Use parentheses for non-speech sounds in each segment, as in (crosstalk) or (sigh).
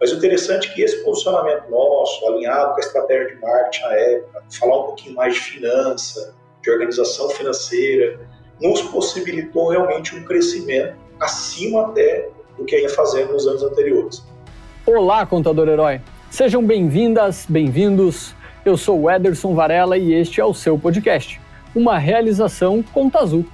Mas o interessante é que esse posicionamento nosso, alinhado com a estratégia de marketing na época, falar um pouquinho mais de finança, de organização financeira, nos possibilitou realmente um crescimento acima até do que ia fazendo nos anos anteriores. Olá, contador herói. Sejam bem-vindas, bem-vindos. Eu sou o Ederson Varela e este é o seu podcast, uma realização Conta Azul.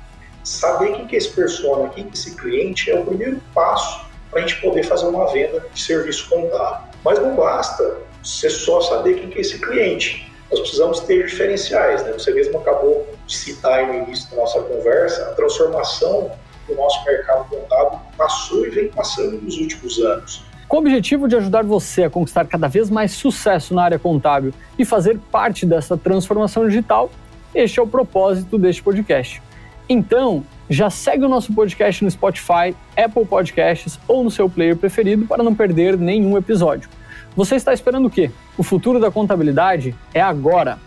Saber quem que é esse persona, quem que é esse cliente é o primeiro passo para a gente poder fazer uma venda de serviço contábil. Mas não basta você só saber quem que é esse cliente. Nós precisamos ter diferenciais. Né? Você mesmo acabou de citar no início da nossa conversa a transformação do nosso mercado contábil passou e vem passando nos últimos anos. Com o objetivo de ajudar você a conquistar cada vez mais sucesso na área contábil e fazer parte dessa transformação digital, este é o propósito deste podcast. Então, já segue o nosso podcast no Spotify, Apple Podcasts ou no seu player preferido para não perder nenhum episódio. Você está esperando o quê? O futuro da contabilidade é agora.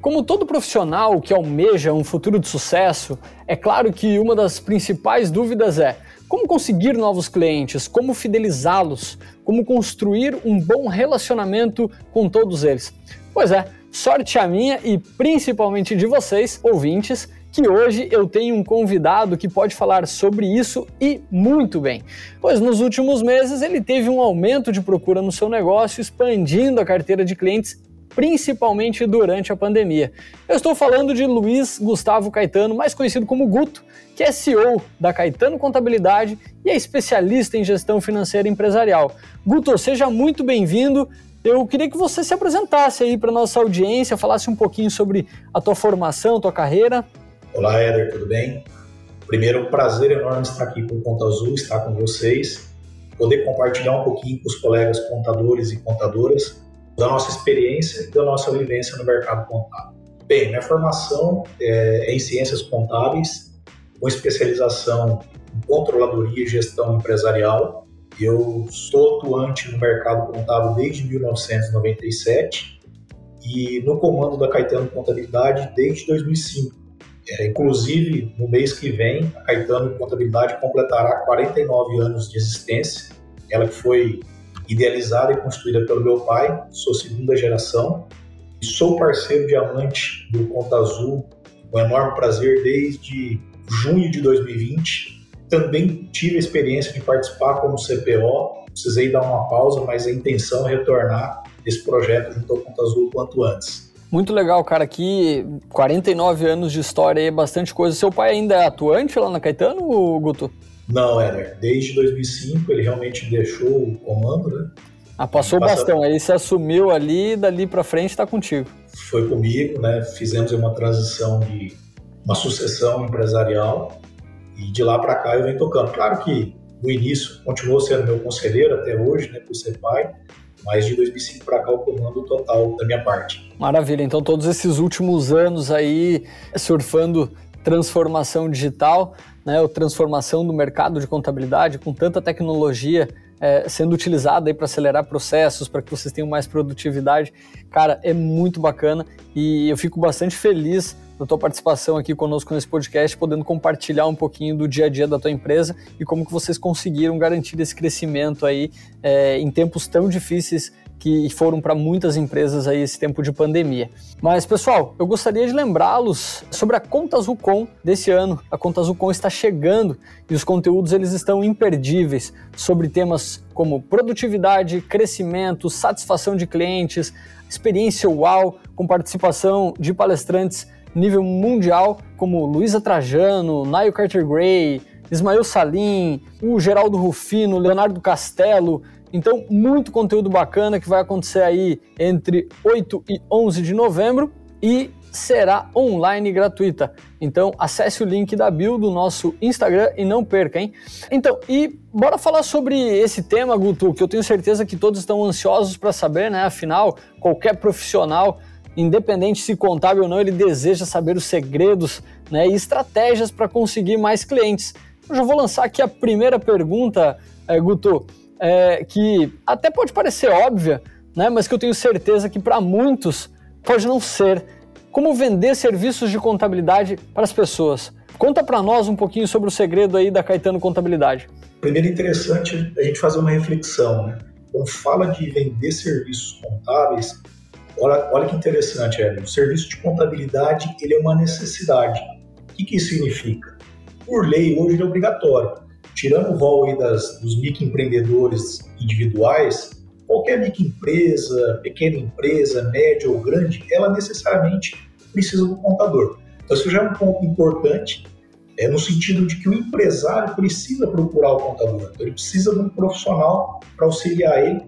Como todo profissional que almeja um futuro de sucesso, é claro que uma das principais dúvidas é como conseguir novos clientes, como fidelizá-los, como construir um bom relacionamento com todos eles. Pois é, sorte a minha e principalmente de vocês, ouvintes, que hoje eu tenho um convidado que pode falar sobre isso e muito bem, pois nos últimos meses ele teve um aumento de procura no seu negócio, expandindo a carteira de clientes principalmente durante a pandemia. Eu estou falando de Luiz Gustavo Caetano, mais conhecido como Guto, que é CEO da Caetano Contabilidade e é especialista em gestão financeira empresarial. Guto, seja muito bem-vindo. Eu queria que você se apresentasse aí para nossa audiência, falasse um pouquinho sobre a tua formação, tua carreira. Olá, Éder, tudo bem? Primeiro, prazer enorme estar aqui com o Conta Azul, estar com vocês, poder compartilhar um pouquinho com os colegas contadores e contadoras da nossa experiência e da nossa vivência no mercado contábil. Bem, minha formação é, é em ciências contábeis, com especialização em controladoria e gestão empresarial, eu sou atuante no mercado contábil desde 1997 e no comando da Caetano Contabilidade desde 2005. É, inclusive, no mês que vem, a Caetano Contabilidade completará 49 anos de existência. Ela foi idealizada e construída pelo meu pai, sou segunda geração. E sou parceiro diamante do Conta Azul, com enorme prazer desde junho de 2020 também tive a experiência de participar como CPO, precisei dar uma pausa, mas a intenção é retornar esse projeto junto ao Conta Azul quanto antes. Muito legal, cara. Aqui, 49 anos de história aí, bastante coisa. Seu pai ainda é atuante lá na Caetano, Guto? Não, Éder. Desde 2005 ele realmente deixou o comando, né? Ah, passou o bastão. Aí você assumiu ali e dali para frente está contigo. Foi comigo, né? Fizemos uma transição de uma sucessão empresarial e de lá para cá eu venho tocando. Claro que no início continuou sendo meu conselheiro até hoje, né, por ser pai, mas de 2005 para cá o comando total da minha parte. Maravilha. Então todos esses últimos anos aí surfando transformação digital, né, ou transformação do mercado de contabilidade com tanta tecnologia é, sendo utilizada para acelerar processos, para que vocês tenham mais produtividade. Cara, é muito bacana e eu fico bastante feliz da tua participação aqui conosco nesse podcast, podendo compartilhar um pouquinho do dia a dia da tua empresa e como que vocês conseguiram garantir esse crescimento aí é, em tempos tão difíceis que foram para muitas empresas aí esse tempo de pandemia. Mas pessoal, eu gostaria de lembrá-los sobre a Conta Azulcom desse ano. A Conta Azulcom está chegando e os conteúdos eles estão imperdíveis sobre temas como produtividade, crescimento, satisfação de clientes, experiência UAU, com participação de palestrantes nível mundial, como Luísa Trajano, Nail Carter Gray, Ismael Salim, o Geraldo Rufino, Leonardo Castelo. Então, muito conteúdo bacana que vai acontecer aí entre 8 e 11 de novembro e será online gratuita. Então, acesse o link da bio do nosso Instagram e não perca, hein? Então, e bora falar sobre esse tema, Guto, que eu tenho certeza que todos estão ansiosos para saber, né? Afinal, qualquer profissional independente se contábil ou não, ele deseja saber os segredos né, e estratégias para conseguir mais clientes. Eu já vou lançar aqui a primeira pergunta, é, Guto, é, que até pode parecer óbvia, né, mas que eu tenho certeza que para muitos pode não ser. Como vender serviços de contabilidade para as pessoas? Conta para nós um pouquinho sobre o segredo aí da Caetano Contabilidade. Primeiro é interessante a gente fazer uma reflexão, né? Quando fala de vender serviços contábeis, olha, olha que interessante, Hélio. O serviço de contabilidade ele é uma necessidade. O que, que isso significa? Por lei, hoje ele é obrigatório. Tirando o rol aí das, dos microempreendedores individuais, qualquer microempresa, pequena empresa, média ou grande, ela necessariamente precisa do contador. Então, isso já é um ponto importante, é, no sentido de que o empresário precisa procurar o contador, ele precisa de um profissional para auxiliar ele,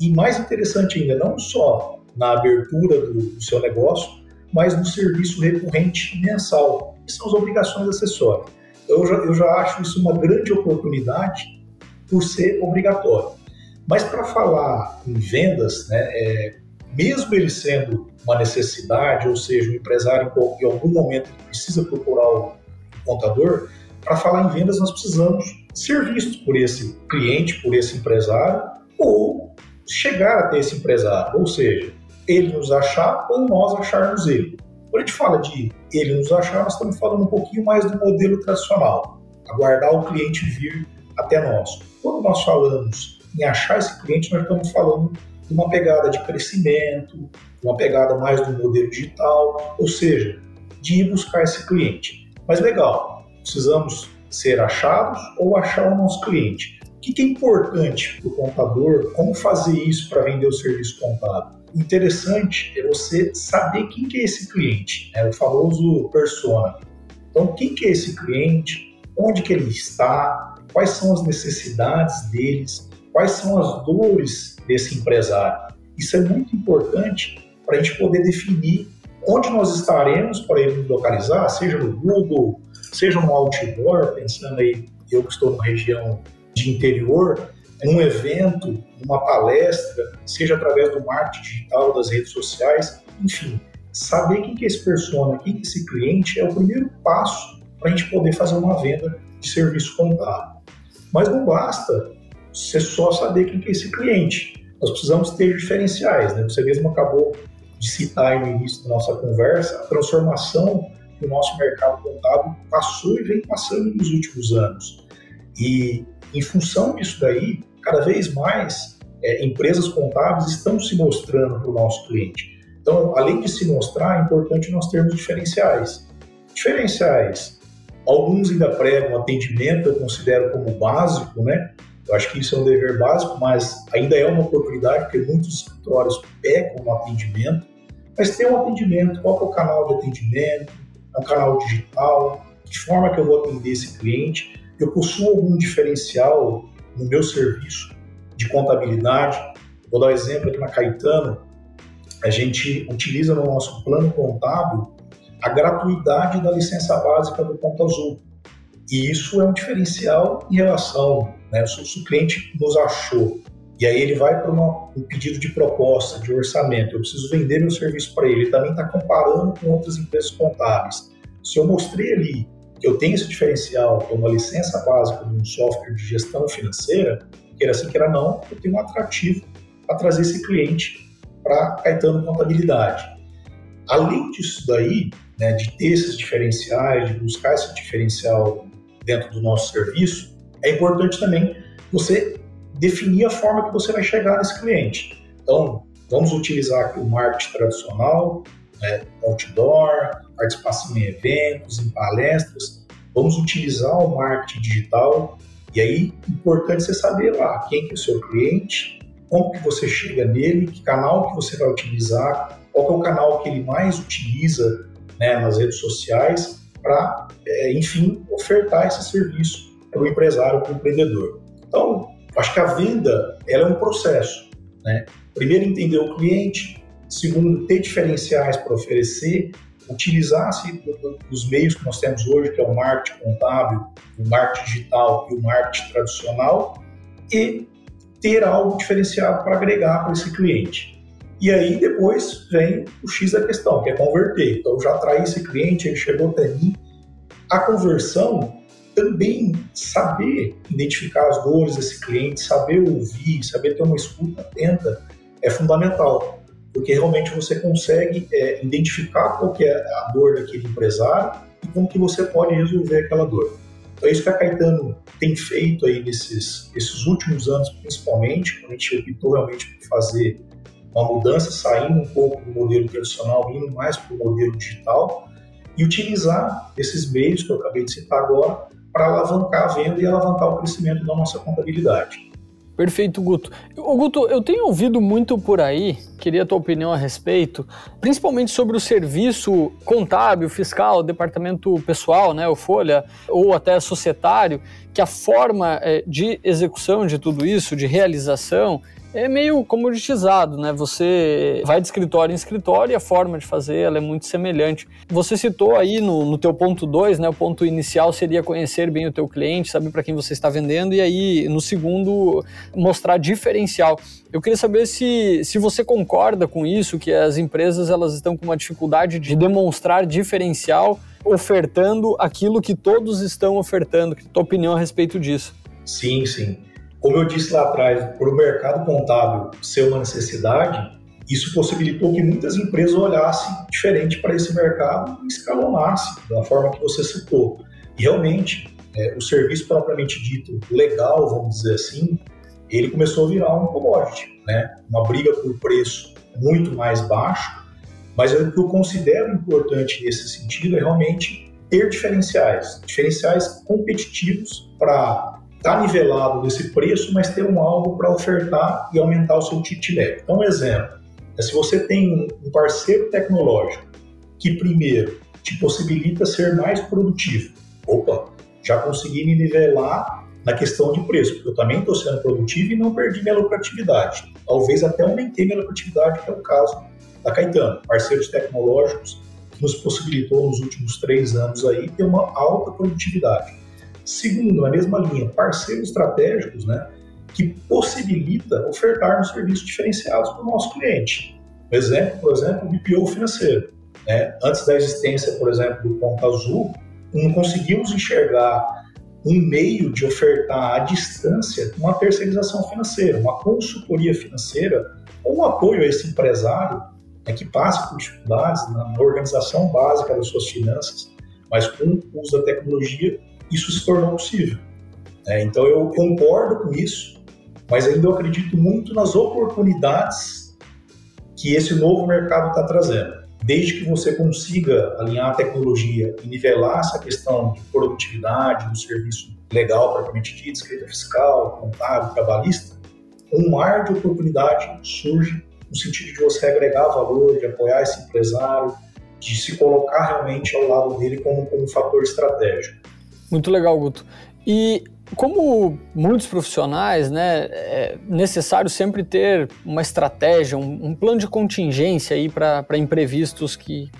e mais interessante ainda, não só na abertura do, do seu negócio, mas no serviço recorrente mensal, que são as obrigações acessórias. Eu já, eu já acho isso uma grande oportunidade por ser obrigatório. Mas para falar em vendas, né, é, mesmo ele sendo uma necessidade, ou seja, o empresário em algum momento precisa procurar o contador, para falar em vendas nós precisamos ser vistos por esse cliente, por esse empresário, ou chegar até esse empresário, ou seja, ele nos achar ou nós acharmos ele. Quando a gente fala de ele nos achar, nós estamos falando um pouquinho mais do modelo tradicional, aguardar o cliente vir até nós. Quando nós falamos em achar esse cliente, nós estamos falando de uma pegada de crescimento, uma pegada mais do modelo digital, ou seja, de ir buscar esse cliente. Mas legal, precisamos ser achados ou achar o nosso cliente. O que é importante para o contador? Como fazer isso para vender o serviço contábil? O interessante é você saber quem que é esse cliente, é o famoso persona. Então, quem que é esse cliente? Onde que ele está? Quais são as necessidades deles? Quais são as dores desse empresário? Isso é muito importante para a gente poder definir onde nós estaremos para ele localizar, seja no Google, seja no outdoor, pensando aí, eu que estou numa região de interior, num evento, numa palestra, seja através do marketing digital, das redes sociais, enfim, saber quem que é esse persona, quem que é esse cliente é o primeiro passo para a gente poder fazer uma venda de serviço contábil. Mas não basta você só saber quem que é esse cliente. Nós precisamos ter diferenciais, né? Você mesmo acabou de citar no início da nossa conversa a transformação que o nosso mercado contábil passou e vem passando nos últimos anos. E em função disso daí, cada vez mais é, empresas contábeis estão se mostrando para o nosso cliente. Então, além de se mostrar, é importante nós termos diferenciais. Diferenciais, alguns ainda pregam atendimento, eu considero como básico, né? Eu acho que isso é um dever básico, mas ainda é uma oportunidade, porque muitos escritórios pecam no atendimento. Mas tem um atendimento, qual é o canal de atendimento? É um canal digital? De forma que eu vou atender esse cliente? Eu possuo algum diferencial no meu serviço de contabilidade? Vou dar um exemplo aqui na Caetano. A gente utiliza no nosso plano contábil a gratuidade da licença básica do Conta Azul. E isso é um diferencial em relação né? Se o cliente nos achou e aí ele vai para um pedido de proposta, de orçamento, eu preciso vender meu serviço para ele, ele também está comparando com outras empresas contábeis. Se eu mostrei ali eu tenho esse diferencial, que uma licença básica de um software de gestão financeira, queira assim, queira não, eu tenho um atrativo para trazer esse cliente para Caetano Contabilidade. Além disso daí, né, de ter esses diferenciais, de buscar esse diferencial dentro do nosso serviço, é importante também você definir a forma que você vai chegar nesse cliente. Então, vamos utilizar aqui o marketing tradicional, né, outdoor, participação em eventos, em palestras. Vamos utilizar o marketing digital e aí, importante você saber lá quem que é o seu cliente, como que você chega nele, que canal que você vai utilizar, qual é o canal que ele mais utiliza né, nas redes sociais para, é, enfim, ofertar esse serviço para o empresário, para o empreendedor. Então, acho que a venda ela é um processo. Né? Primeiro, entender o cliente. Segundo, ter diferenciais para oferecer. Utilizar-se dos meios que nós temos hoje, que é o marketing contábil, o marketing digital e o marketing tradicional. E ter algo diferenciado para agregar para esse cliente. E aí depois vem o X da questão, que é converter. Então, eu já atraí esse cliente, ele chegou até mim. A conversão também saber identificar as dores desse cliente, saber ouvir, saber ter uma escuta atenta é fundamental, porque realmente você consegue é, identificar qual é a dor daquele empresário e como que você pode resolver aquela dor. Então é isso que a Caetano tem feito aí nesses, nesses últimos anos, principalmente, quando a gente optou realmente por fazer uma mudança, saindo um pouco do modelo tradicional, indo mais para o modelo digital, e utilizar esses meios que eu acabei de citar agora para alavancar a venda e alavancar o crescimento da nossa contabilidade. Perfeito, Guto. O Guto, eu tenho ouvido muito por aí, queria a tua opinião a respeito, principalmente sobre o serviço contábil, fiscal, departamento pessoal, né, o Folha, ou até societário, que a forma é, de execução de tudo isso, de realização, é meio comoditizado, né? Você vai de escritório em escritório e a forma de fazer ela é muito semelhante. Você citou aí no, no teu ponto 2, né? O ponto inicial seria conhecer bem o teu cliente, saber para quem você está vendendo e aí no segundo mostrar diferencial. Eu queria saber se, se você concorda com isso, que as empresas elas estão com uma dificuldade de demonstrar diferencial ofertando aquilo que todos estão ofertando. Que tua opinião a respeito disso? Sim, sim. Como eu disse lá atrás, por o mercado contábil ser uma necessidade, isso possibilitou que muitas empresas olhassem diferente para esse mercado e escalonassem da forma que você citou. E realmente, é, o serviço propriamente dito legal, vamos dizer assim, ele começou a virar um commodity, né? uma briga por preço muito mais baixo, mas o que eu considero importante nesse sentido é realmente ter diferenciais, diferenciais competitivos para está nivelado nesse preço, mas ter um algo para ofertar e aumentar o seu ticket médio. Então, um exemplo, é se você tem um parceiro tecnológico que primeiro te possibilita ser mais produtivo, opa, já consegui me nivelar na questão de preço, porque eu também estou sendo produtivo e não perdi minha lucratividade. Talvez até aumentei minha lucratividade, que é o caso da Caetano, parceiros tecnológicos que nos possibilitou nos últimos três anos aí ter uma alta produtividade. Segundo, na mesma linha, parceiros estratégicos, né, que possibilita ofertarmos serviços diferenciados para o nosso cliente. Exemplo, por exemplo, o BPO financeiro. Né? Antes da existência, por exemplo, do Ponto Azul, não conseguimos enxergar um meio de ofertar à distância uma terceirização financeira, uma consultoria financeira, ou um apoio a esse empresário né, que passa por dificuldades na organização básica das suas finanças, mas com o uso da tecnologia isso se tornou possível. É, então eu concordo com isso, mas ainda eu acredito muito nas oportunidades que esse novo mercado está trazendo. Desde que você consiga alinhar a tecnologia e nivelar essa questão de produtividade do serviço legal, propriamente dito, escrita fiscal, contábil, trabalhista, um mar de oportunidade surge no sentido de você agregar valor, de apoiar esse empresário, de se colocar realmente ao lado dele como, como um fator estratégico. Muito legal, Guto. E como muitos profissionais, né, é necessário sempre ter uma estratégia, um, um plano de contingência aí para imprevistos que,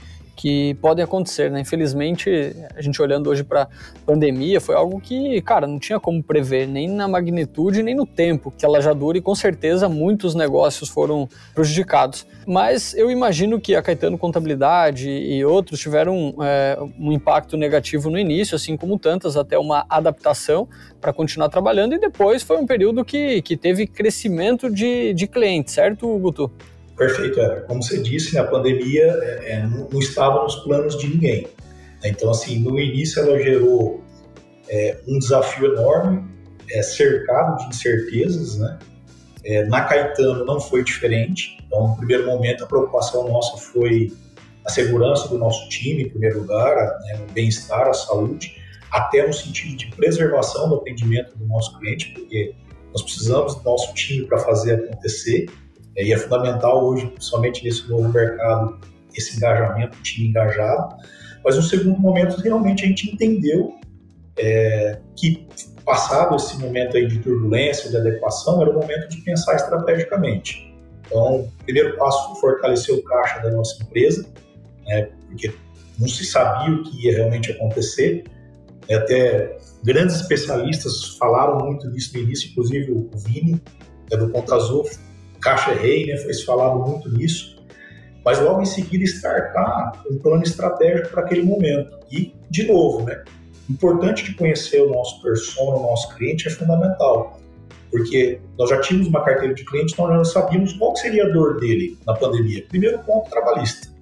que podem acontecer, né? Infelizmente, a gente olhando hoje para a pandemia, foi algo que, cara, não tinha como prever, nem na magnitude, nem no tempo que ela já dura, e com certeza muitos negócios foram prejudicados. Mas eu imagino que a Caetano Contabilidade e outros tiveram é, um impacto negativo no início, assim como tantas, até uma adaptação para continuar trabalhando, e depois foi um período que, que teve crescimento de, de clientes, certo, Guto? Perfeito, Ever. Como você disse, a pandemia é, é, não, não, estava nos planos de ninguém. Né? Então, assim, no início ela gerou é, um desafio enorme, é, cercado de incertezas, né? É, na Caetano não foi diferente. Então, no primeiro momento, a preocupação nossa foi a segurança do nosso time, em primeiro lugar, né, o bem-estar, a saúde, até no sentido de preservação do atendimento do nosso cliente, porque nós precisamos do nosso time para fazer acontecer. E é fundamental hoje, principalmente nesse novo mercado, esse engajamento, o time engajado. Mas no segundo momento, realmente a gente entendeu é, que, passado esse momento aí de turbulência, de adequação, era o momento de pensar estrategicamente. Então, o primeiro passo foi fortalecer o caixa da nossa empresa, né, porque não se sabia o que ia realmente acontecer. Até grandes especialistas falaram muito disso no início, inclusive o Vini, é do Ponta Azul, caixa rei, né, foi falado muito nisso, mas logo em seguida startar um plano estratégico para aquele momento. E, de novo, né, importante de conhecer o nosso persona, o nosso cliente é fundamental, porque nós já tínhamos uma carteira de clientes, então nós já sabíamos qual seria a dor dele na pandemia. Primeiro ponto, trabalhista.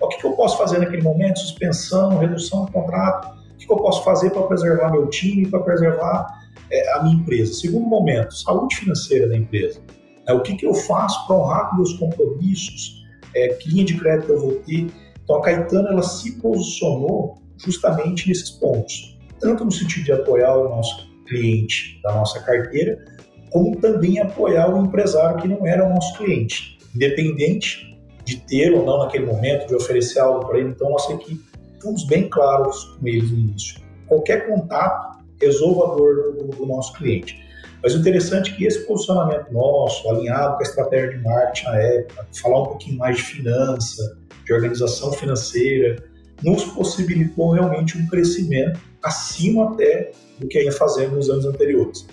O que, que eu posso fazer naquele momento? Suspensão, redução do contrato? O que, que eu posso fazer para preservar meu time, para preservar é, a minha empresa? Segundo momento, saúde financeira da empresa. É, o que, que eu faço para honrar meus compromissos? É, que linha de crédito eu vou ter? Então a Caetano ela se posicionou justamente nesses pontos, tanto no sentido de apoiar o nosso cliente da nossa carteira, como também apoiar o empresário que não era o nosso cliente, independente de ter ou não naquele momento, de oferecer algo para ele. Então, nossa equipe, fomos bem claros com eles no início. Qualquer contato resolva a dor do, do nosso cliente. Mas o interessante é que esse posicionamento nosso, alinhado com a estratégia de marketing na época, falar um pouquinho mais de finança, de organização financeira, nos possibilitou realmente um crescimento acima até do que ia fazendo nos anos anteriores.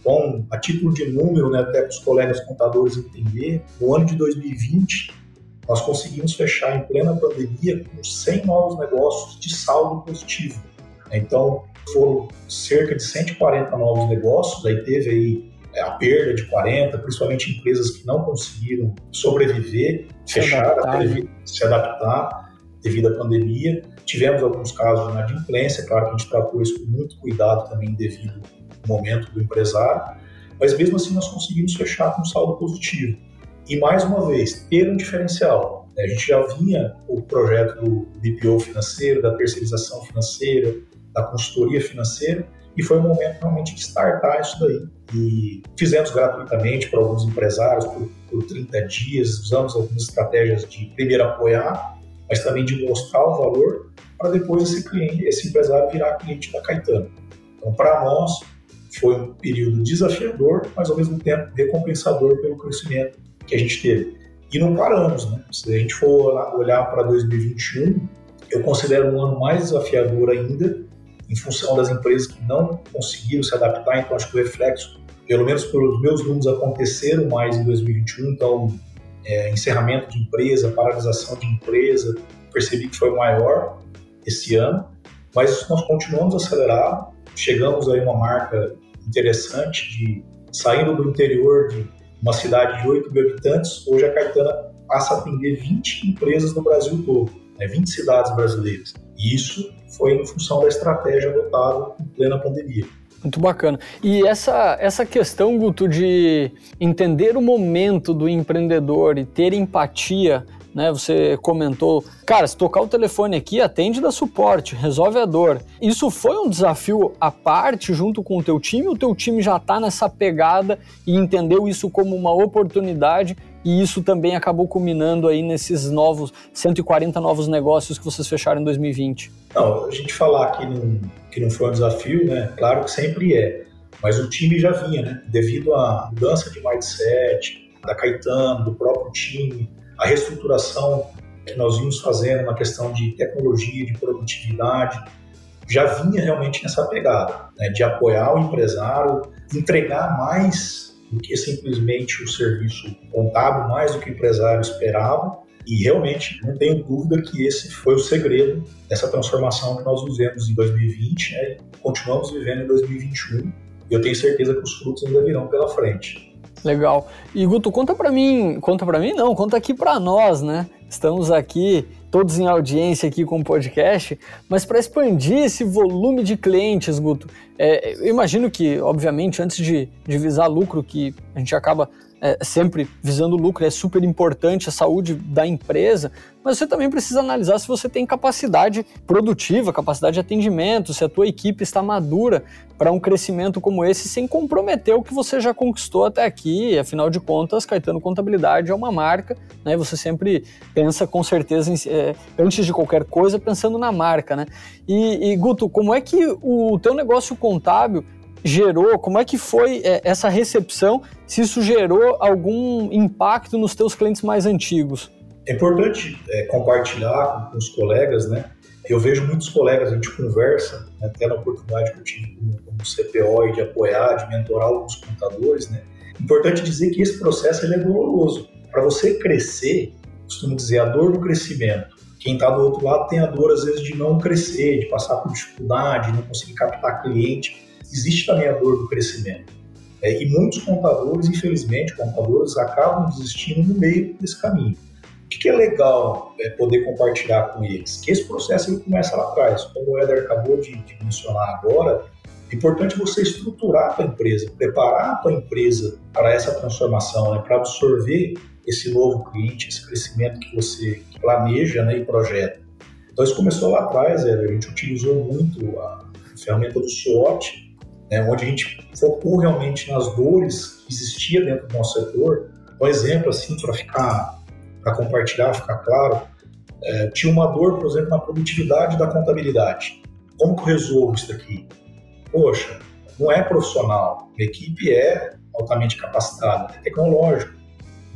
Então, a título de número, né, até para os colegas contadores entender, no ano de 2020, nós conseguimos fechar em plena pandemia com 100 novos negócios de saldo positivo. Então, foram cerca de 140 novos negócios, aí teve aí é, a perda de 40, principalmente empresas que não conseguiram sobreviver, se fechar, adaptar, né? se adaptar devido à pandemia. Tivemos alguns casos de inadimplência, claro que a gente tratou isso com muito cuidado também devido ao momento do empresário, mas mesmo assim nós conseguimos fechar com saldo positivo. E mais uma vez, ter um diferencial. Né? A gente já vinha o projeto do BPO financeiro, da terceirização financeira, da consultoria financeira, e foi o momento realmente de startar isso daí. E fizemos gratuitamente para alguns empresários por, por 30 dias, usamos algumas estratégias de primeiro apoiar, mas também de mostrar o valor para depois esse cliente, esse empresário virar cliente da Caetano. Então, para nós, foi um período desafiador, mas ao mesmo tempo recompensador pelo crescimento que a gente teve. E não paramos, né? Se a gente for olhar para 2021, eu considero um ano mais desafiador ainda, em função das empresas que não conseguiram se adaptar, então acho que o reflexo, pelo menos pelos meus números, aconteceram mais em 2021, então é, encerramento de empresa, paralisação de empresa, percebi que foi maior esse ano, mas nós continuamos acelerado, chegamos aí uma marca interessante de saindo do interior de uma cidade de 8 mil habitantes, hoje a Caetana passa a atender 20 empresas no Brasil todo, né, 20 cidades brasileiras. E isso foi em função da estratégia adotada em plena pandemia. Muito bacana. E essa, essa questão, Guto, de entender o momento do empreendedor e ter empatia né? Você comentou, cara, se tocar o telefone aqui, atende da suporte, resolve a dor. Isso foi um desafio à parte junto com o teu time? O teu time já está nessa pegada e entendeu isso como uma oportunidade e isso também acabou culminando aí nesses novos 140 novos negócios que vocês fecharam em 2020? Não, a gente falar que não, que não foi um desafio, né? Claro que sempre é, mas o time já vinha, né? Devido à mudança de mindset da Caetano, do próprio time, a reestruturação que nós vimos fazendo na questão de tecnologia, de produtividade, já vinha realmente nessa pegada, né, de apoiar o empresário, entregar mais do que simplesmente o serviço contábil, mais do que o empresário esperava. E realmente não tenho dúvida que esse foi o segredo dessa transformação que nós vivemos em 2020 né, continuamos vivendo em 2021. E eu tenho certeza que os frutos ainda virão pela frente. Legal. E Guto, conta para mim, conta para mim não, conta aqui para nós, né? Estamos aqui todos em audiência aqui com o podcast, mas para expandir esse volume de clientes, Guto, é, eu imagino que, obviamente, antes de, de visar lucro, que a gente acaba é, sempre visando lucro, é super importante a saúde da empresa, mas você também precisa analisar se você tem capacidade produtiva, capacidade de atendimento, se a tua equipe está madura para um crescimento como esse sem comprometer o que você já conquistou até aqui. Afinal de contas, Caetano Contabilidade é uma marca, né? Você sempre pensa com certeza, em, é, antes de qualquer coisa, pensando na marca, né? E, e Guto, como é que o teu negócio contábil gerou, como é que foi é, essa recepção, se isso gerou algum impacto nos teus clientes mais antigos? É importante é, compartilhar com os colegas, né? Eu vejo muitos colegas, a gente conversa, né, até na oportunidade que eu tive como, como CPO e de apoiar, de mentorar alguns contadores, né? Importante dizer que esse processo ele é doloroso. Para você crescer, costumo dizer, a dor do crescimento. Quem está do outro lado tem a dor, às vezes, de não crescer, de passar por dificuldade, de não conseguir captar cliente. Existe também a dor do crescimento. É, e muitos contadores, infelizmente, contadores acabam desistindo no meio desse caminho. O que é legal é, poder compartilhar com eles? Que esse processo ele começa lá atrás. Como o Eder acabou de, de mencionar agora, é importante você estruturar a tua empresa, preparar a tua empresa para essa transformação, né, para absorver esse novo cliente, esse crescimento que você planeja né, e projeta. Então isso começou lá atrás, a gente utilizou muito a ferramenta do SWOT, né, onde a gente focou realmente nas dores que existia dentro do nosso setor. Um exemplo assim para ficar, para compartilhar, ficar claro, é, tinha uma dor, por exemplo, na produtividade da contabilidade. Como que eu resolvo isso daqui? Poxa, não é profissional, a equipe é altamente capacitada, é tecnológico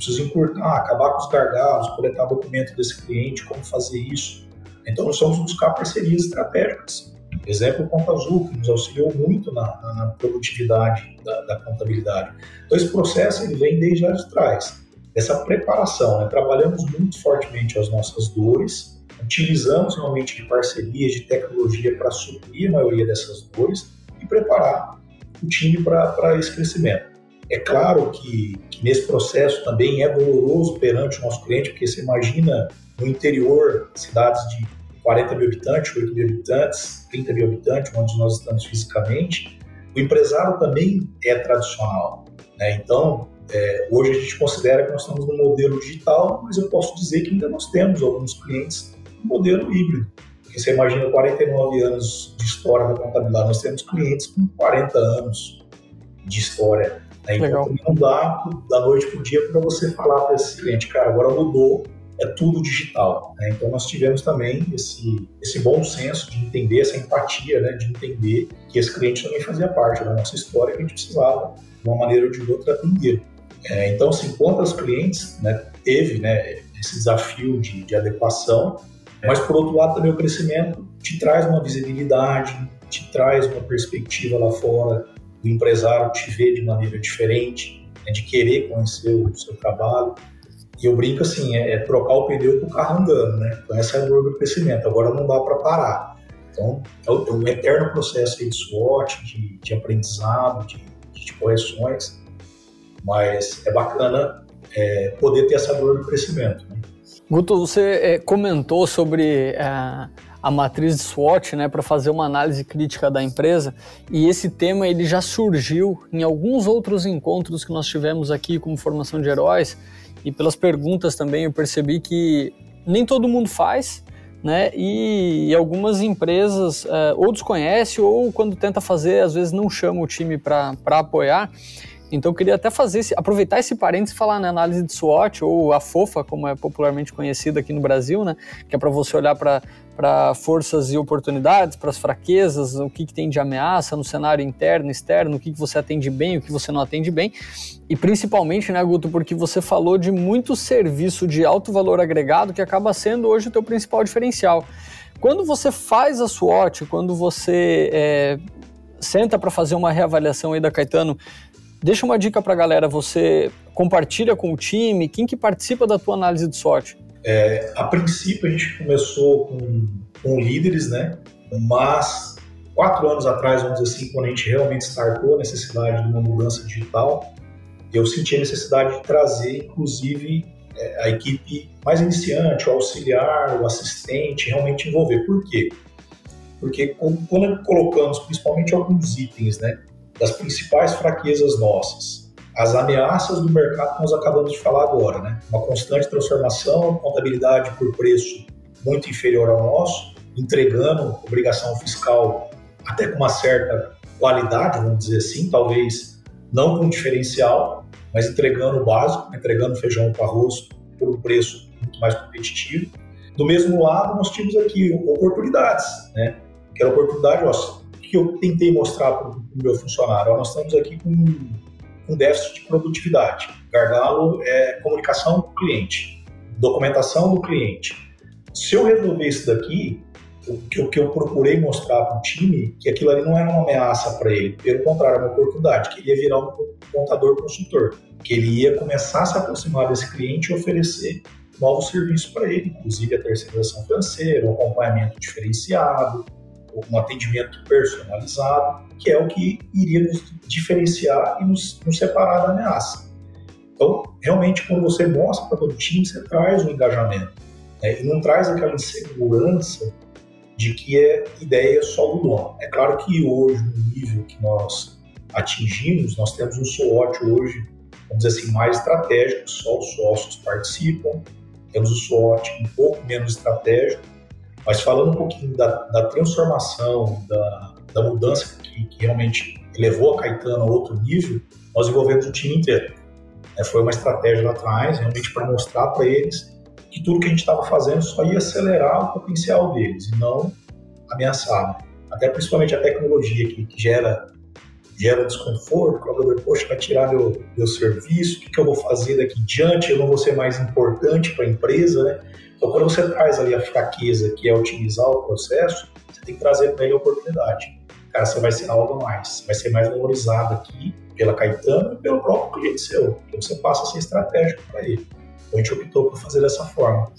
preciso encurtar, acabar com os gargalos, coletar documento desse cliente, como fazer isso. Então, nós vamos buscar parcerias estratégicas. Exemplo, o Conta Azul, que nos auxiliou muito na, na, na produtividade da, da, contabilidade. Então, esse processo ele vem desde lá de trás. Essa preparação, né? trabalhamos muito fortemente as nossas dores, utilizamos realmente de parcerias, de tecnologia para suprir a maioria dessas dores e preparar o time para esse crescimento. É claro que, que, nesse processo também é doloroso perante o nosso cliente, porque você imagina no interior, cidades de 40 mil habitantes, 8 mil habitantes, 30 mil habitantes, onde nós estamos fisicamente, o empresário também é tradicional. Né? Então, é, hoje a gente considera que nós estamos no modelo digital, mas eu posso dizer que ainda nós temos alguns clientes no modelo híbrido. Porque você imagina 49 anos de história da contabilidade, nós temos clientes com 40 anos de história. Né? Então não dá da noite para o dia para você falar para esse cliente, cara, agora mudou, é tudo digital. Né? Então nós tivemos também esse, esse bom senso de entender, essa empatia, né? de entender que esse cliente também fazia parte da nossa história, que a gente precisava, de uma maneira ou de outra, atender. É, então, assim, quantos clientes né, teve né, esse desafio de, de adequação, mas por outro lado também o crescimento te traz uma visibilidade, te traz uma perspectiva lá fora, o empresário te vê de maneira diferente, né, de querer conhecer o seu trabalho. E eu brinco assim, é, é trocar o pneu com o carro andando, né? Então essa é a dor do crescimento. Agora não dá para parar. Então é um, é um eterno processo de SWOT, de, de aprendizado, de, de, correções, mas é bacana é, poder ter essa dor do crescimento. Né? Guto, você é, comentou sobre é, a matriz de SWOT, né, para fazer uma análise crítica da empresa. E esse tema ele já surgiu em alguns outros encontros que nós tivemos aqui como formação de heróis e pelas perguntas também eu percebi que nem todo mundo faz, né? E, algumas empresas é, ou desconhece ou quando tenta fazer às vezes não chama o time para apoiar. Então eu queria até fazer esse, aproveitar esse parênteses e falar na né, análise de SWOT, ou a FOFA, como é popularmente conhecida aqui no Brasil, né? Que é para você olhar para para forças e oportunidades, para as fraquezas, o que, que tem de ameaça no cenário interno, externo, o que, que você atende bem, o que você não atende bem. E principalmente, né, Guto, porque você falou de muito serviço de alto valor agregado que acaba sendo hoje o teu principal diferencial. Quando você faz a SWOT, quando você é, senta para fazer uma reavaliação aí da Caetano, Deixa uma dica para a galera, você compartilha com o time, quem que participa da tua análise de sorte? É, a princípio a gente começou com, com líderes, né? Mas quatro anos atrás, vamos dizer assim, quando a gente realmente startou a necessidade de uma mudança digital, eu senti a necessidade de trazer, inclusive, é, a equipe mais iniciante, o auxiliar, o assistente, realmente envolver. Por quê? Porque quando colocamos principalmente alguns itens, né? das principais fraquezas nossas. As ameaças do mercado que nós acabamos de falar agora, né? Uma constante transformação, contabilidade por preço muito inferior ao nosso, entregando obrigação fiscal até com uma certa qualidade, vamos dizer assim, talvez não com diferencial, mas entregando o básico, entregando feijão com arroz por um preço muito mais competitivo. Do mesmo lado, nós tínhamos aqui oportunidades, né? Que era oportunidade, ó, que eu tentei mostrar para o meu funcionário? nós estamos aqui com um déficit de produtividade. Gargalo é comunicação com o cliente, documentação do cliente. Se eu resolver isso daqui, o que, o que eu procurei mostrar para o time, que aquilo ali não era uma ameaça para ele, pelo contrário, era uma oportunidade, que ele ia virar um contador consultor, que ele ia começar a se aproximar desse cliente e oferecer novos serviços para ele, inclusive a terceirização financeira, um acompanhamento diferenciado, um atendimento personalizado, que é o que iria nos diferenciar e nos, nos separar da ameaça. Então, realmente, quando você mostra para todo time, você traz o engajamento. Né? E não traz aquela insegurança de que é ideia só do dono. É claro que hoje, no nível que nós atingimos, nós temos um SWOT hoje, vamos dizer assim, mais estratégico, só os sócios participam, temos o SWOT um pouco menos estratégico, mas falando um pouquinho da, da transformação, da, da mudança que, que, realmente levou a Caetano a outro nível, nós envolvemos o time inteiro. É, foi uma estratégia lá atrás, realmente para mostrar para eles que tudo que a gente estava fazendo só ia acelerar o potencial deles e não ameaçar. Até principalmente a tecnologia que, que gera gera desconforto, o colaborador, poxa, vai tirar meu, meu serviço, o que, que eu vou fazer daqui em diante, eu não vou ser mais importante para a empresa, né? Então, quando você traz ali a fraqueza, que é otimizar o processo, você tem que trazer para ele a oportunidade. Cara, você vai ser algo a mais, vai ser mais valorizado aqui pela Caetano e pelo próprio cliente seu. Então, você passa a ser estratégico para ele. Então, a gente optou por fazer dessa forma.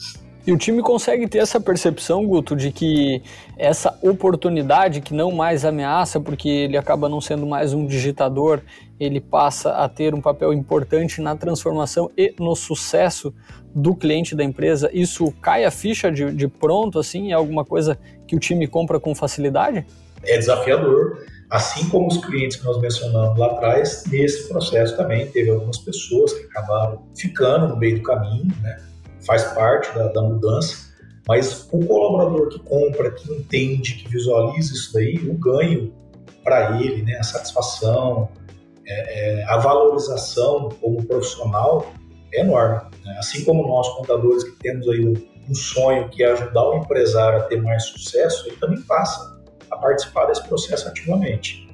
E o time consegue ter essa percepção, Guto, de que essa oportunidade que não mais ameaça, porque ele acaba não sendo mais um digitador, ele passa a ter um papel importante na transformação e no sucesso do cliente da empresa. Isso cai a ficha de, de pronto, assim, é alguma coisa que o time compra com facilidade? É desafiador. Assim como os clientes que nós mencionamos lá atrás, nesse processo também teve algumas pessoas que acabaram ficando no meio do caminho, né? Faz parte da, da mudança, mas o colaborador que compra, que entende, que visualiza isso daí, o ganho para ele, né, a satisfação, é, é, a valorização como profissional é enorme. Né? Assim como nós, contadores, que temos aí um, um sonho que é ajudar o empresário a ter mais sucesso, ele também passa a participar desse processo ativamente.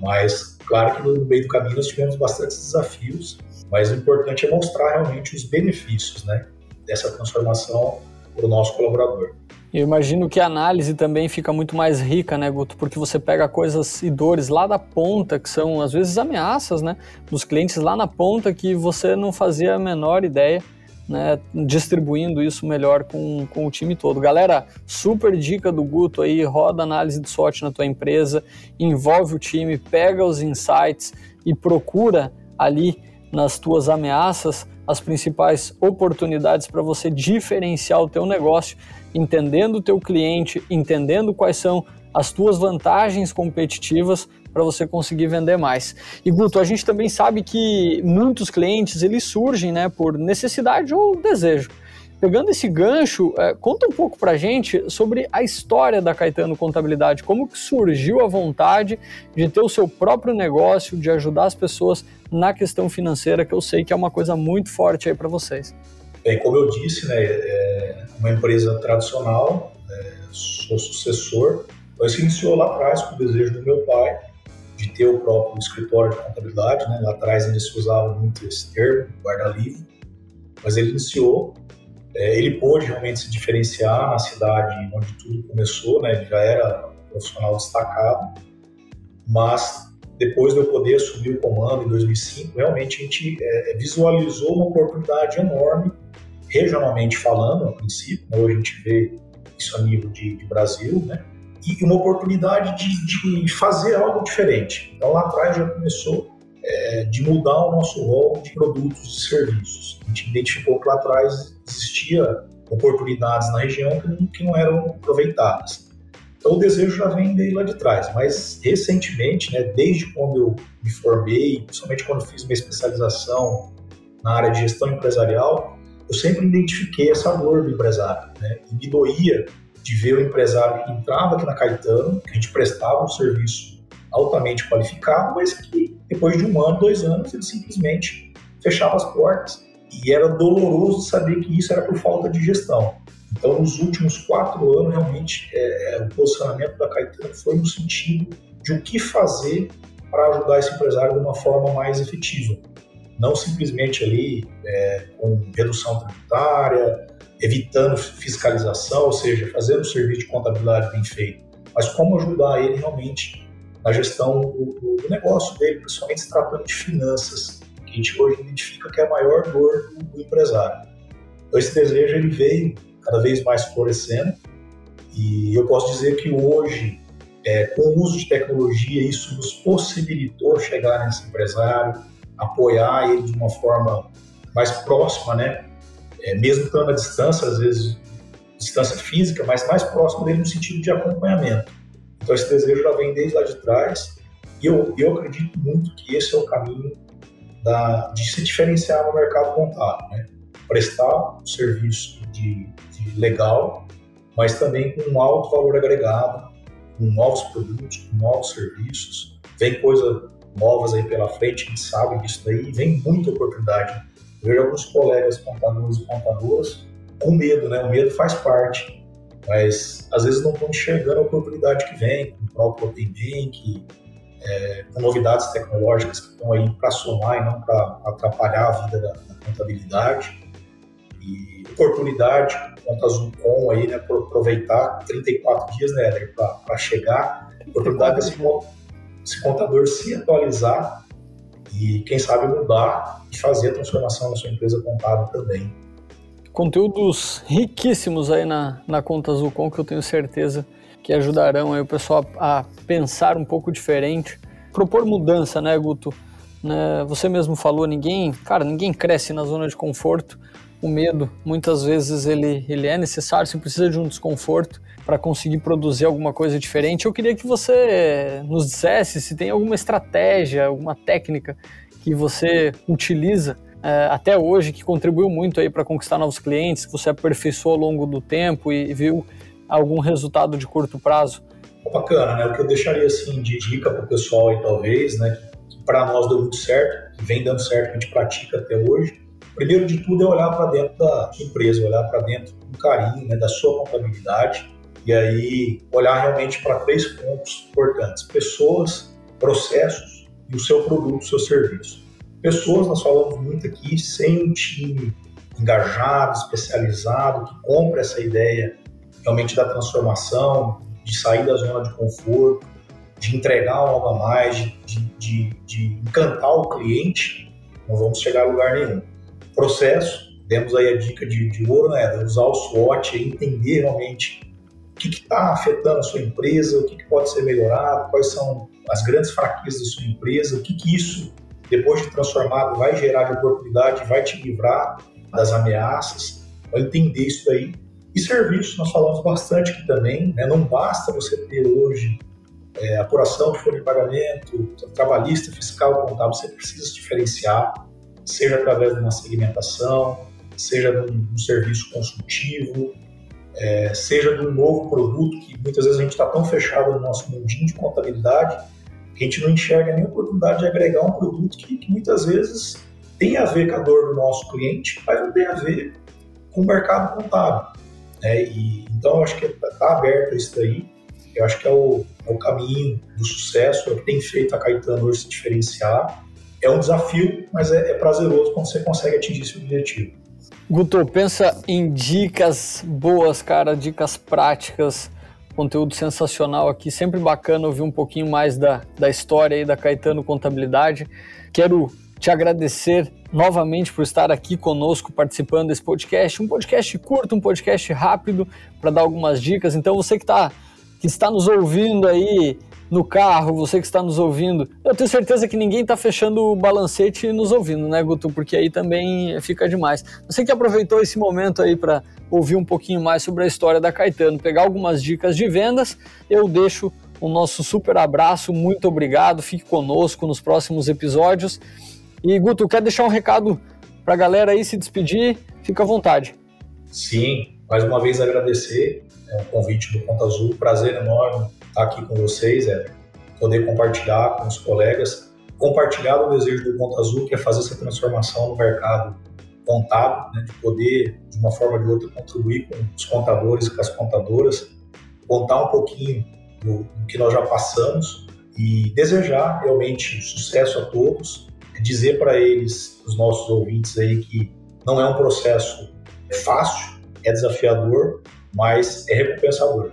Mas, claro que no meio do caminho nós tivemos bastantes desafios, mas o importante é mostrar realmente os benefícios, né? Dessa transformação para o nosso colaborador. Eu imagino que a análise também fica muito mais rica, né, Guto? Porque você pega coisas e dores lá da ponta, que são às vezes ameaças, né, dos clientes lá na ponta que você não fazia a menor ideia, né, distribuindo isso melhor com, com o time todo. Galera, super dica do Guto aí, roda análise de SWOT na tua empresa, envolve o time, pega os insights e procura ali nas tuas ameaças as principais oportunidades para você diferenciar o teu negócio, entendendo o teu cliente, entendendo quais são as tuas vantagens competitivas para você conseguir vender mais. E Guto, a gente também sabe que muitos clientes eles surgem, né, por necessidade ou desejo. Pegando esse gancho, é, conta um pouco para gente sobre a história da Caetano Contabilidade, como que surgiu a vontade de ter o seu próprio negócio, de ajudar as pessoas na questão financeira, que eu sei que é uma coisa muito forte aí para vocês. Bem, como eu disse, né, é uma empresa tradicional, é, sou sucessor, mas se iniciou lá atrás com o desejo do meu pai de ter o próprio escritório de contabilidade, né, lá atrás ainda se usava muito esse termo, guarda-livro, mas ele iniciou é, ele pôde realmente se diferenciar na cidade onde tudo começou, né? Ele já era profissional destacado, mas depois de eu poder assumir o comando em 2005, realmente a gente é, é, visualizou uma oportunidade enorme, regionalmente falando, a princípio, né? hoje a gente vê isso a nível de, de Brasil, né? E uma oportunidade de, de, fazer algo diferente. Então lá atrás já começou é, de mudar o nosso rol de produtos e serviços. A gente identificou que lá atrás existia oportunidades na região que não, eram aproveitadas. Então o desejo já vem daí lá de trás, mas recentemente, né, desde quando eu me formei, principalmente quando fiz minha especialização na área de gestão empresarial, eu sempre identifiquei essa dor do empresário, né, e me doía de ver o empresário que entrava aqui na Caetano, que a gente prestava um serviço altamente qualificado, mas que depois de um ano, dois anos, ele simplesmente fechava as portas e era doloroso saber que isso era por falta de gestão. Então, nos últimos quatro anos, realmente, é, é, o posicionamento da Caetano foi no sentido de o que fazer para ajudar esse empresário de uma forma mais efetiva. Não simplesmente ali é, com redução tributária, evitando fiscalização, ou seja, fazendo o serviço de contabilidade bem feito, mas como ajudar ele realmente na gestão do, do negócio dele, principalmente se tratando de finanças que a gente hoje identifica que é a maior dor do, empresário. Então esse desejo ele veio cada vez mais florescendo e eu posso dizer que hoje, é, com o uso de tecnologia, isso nos possibilitou chegar nesse empresário, apoiar ele de uma forma mais próxima, né? É, mesmo estando à distância, às vezes distância física, mas mais próximo dele no sentido de acompanhamento. Então esse desejo já vem desde lá de trás e eu, eu acredito muito que esse é o caminho da, de se diferenciar no mercado contábil, né? prestar um serviço de, de legal, mas também com um alto valor agregado, com novos produtos, com novos serviços. Vem coisa novas aí pela frente, a gente sabe disso daí, vem muita oportunidade. Eu vejo alguns colegas contadores e contadoras com medo, né? O medo faz parte, mas às vezes não estão enxergando a oportunidade que vem, com o próprio Open Bank, é, com novidades tecnológicas que estão aí para somar e não para atrapalhar a vida da, da, contabilidade. E oportunidade, conta Azul com aí, né, por aproveitar 34 dias, né, para chegar. Oportunidade desse, esse contador se atualizar e, quem sabe, mudar e fazer a transformação da sua empresa contábil também. Conteúdos riquíssimos aí na, na Conta Azul Com, que eu tenho certeza que ajudarão aí o pessoal a, pensar um pouco diferente, propor mudança, né, Guto? Né, você mesmo falou, ninguém, cara, ninguém cresce na zona de conforto. O medo, muitas vezes ele, ele é necessário, você precisa de um desconforto para conseguir produzir alguma coisa diferente. Eu queria que você nos dissesse se tem alguma estratégia, alguma técnica que você utiliza até hoje que contribuiu muito aí para conquistar novos clientes, que você aperfeiçoou ao longo do tempo e viu algum resultado de curto prazo? Bacana, né? O que eu deixaria assim de dica para o pessoal aí, talvez, né? Que para nós deu muito certo, que vem dando certo, que a gente pratica até hoje. Primeiro de tudo é olhar para dentro da sua empresa, olhar para dentro com carinho, né, da sua contabilidade e aí olhar realmente para três pontos importantes: pessoas, processos e o seu produto, o seu serviço. Pessoas, nós falamos muito aqui, sem um time engajado, especializado, que compra essa ideia realmente da transformação, de sair da zona de conforto, de entregar algo a mais, de, de, de encantar o cliente, não vamos chegar a lugar nenhum. Processo, demos aí a dica de, de ouro, né, de usar o SWOT entender realmente o que está afetando a sua empresa, o que, que, pode ser melhorado, quais são as grandes fraquezas da sua empresa, o que, que isso, depois de transformado, vai gerar de oportunidade, vai te livrar das ameaças, vai entender isso aí e serviços, nós falamos bastante aqui também, né? não basta você ter hoje é, apuração de folha de pagamento, trabalhista, fiscal, contábil, você precisa se diferenciar, seja através de uma segmentação, seja de um, um serviço consultivo, é, seja de um novo produto, que muitas vezes a gente está tão fechado no nosso mundinho de contabilidade que a gente não enxerga nem oportunidade de agregar um produto que, que muitas vezes tem a ver com a dor do nosso cliente, mas não tem a ver com o mercado contábil. Né? E, então, eu acho que está aberto isso daí. Eu acho que é o, é o caminho do sucesso, é o que tem feito a Caetano hoje se diferenciar. É um desafio, mas é, é prazeroso quando você consegue atingir esse objetivo. Guto, pensa em dicas boas, cara, dicas práticas, conteúdo sensacional aqui. Sempre bacana ouvir um pouquinho mais da, da história aí da Caetano Contabilidade. Quero te agradecer novamente por estar aqui conosco participando desse podcast. Um podcast curto, um podcast rápido para dar algumas dicas. Então, você que, tá, que está nos ouvindo aí no carro, você que está nos ouvindo, eu tenho certeza que ninguém está fechando o balancete nos ouvindo, né, Guto? Porque aí também fica demais. Você que aproveitou esse momento aí para ouvir um pouquinho mais sobre a história da Caetano, pegar algumas dicas de vendas, eu deixo o nosso super abraço, muito obrigado, fique conosco nos próximos episódios e Guto, quer deixar um recado para a galera aí se despedir? Fica à vontade. Sim, mais uma vez agradecer é, o convite do Conta Azul, prazer enorme estar aqui com vocês, é poder compartilhar com os colegas, compartilhar o desejo do Conta Azul, que é fazer essa transformação no mercado contábil, né, de poder, de uma forma ou de outra, contribuir com os contadores e com as contadoras, contar um pouquinho do, do que nós já passamos e desejar realmente sucesso a todos. Dizer para eles, os nossos ouvintes aí, que não é um processo fácil, é desafiador, mas é recompensador.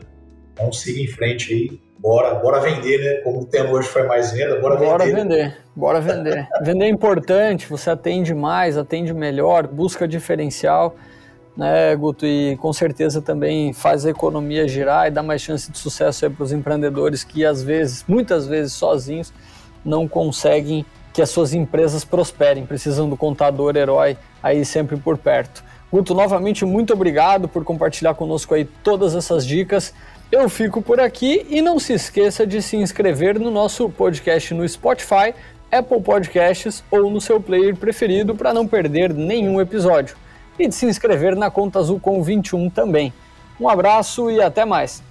Então siga em frente aí, bora, bora vender, né? Como o tema hoje foi mais venda, bora, bora vender. vender. Bora vender. (laughs) vender é importante, você atende mais, atende melhor, busca diferencial, né, Guto? E com certeza também faz a economia girar e dá mais chance de sucesso para os empreendedores que às vezes, muitas vezes sozinhos, não conseguem que as suas empresas prosperem. Precisam do contador herói aí sempre por perto. Guto, novamente, muito obrigado por compartilhar conosco aí todas essas dicas. Eu fico por aqui e não se esqueça de se inscrever no nosso podcast no Spotify, Apple Podcasts ou no seu player preferido para não perder nenhum episódio. E de se inscrever na Conta Azul com 21 também. Um abraço e até mais!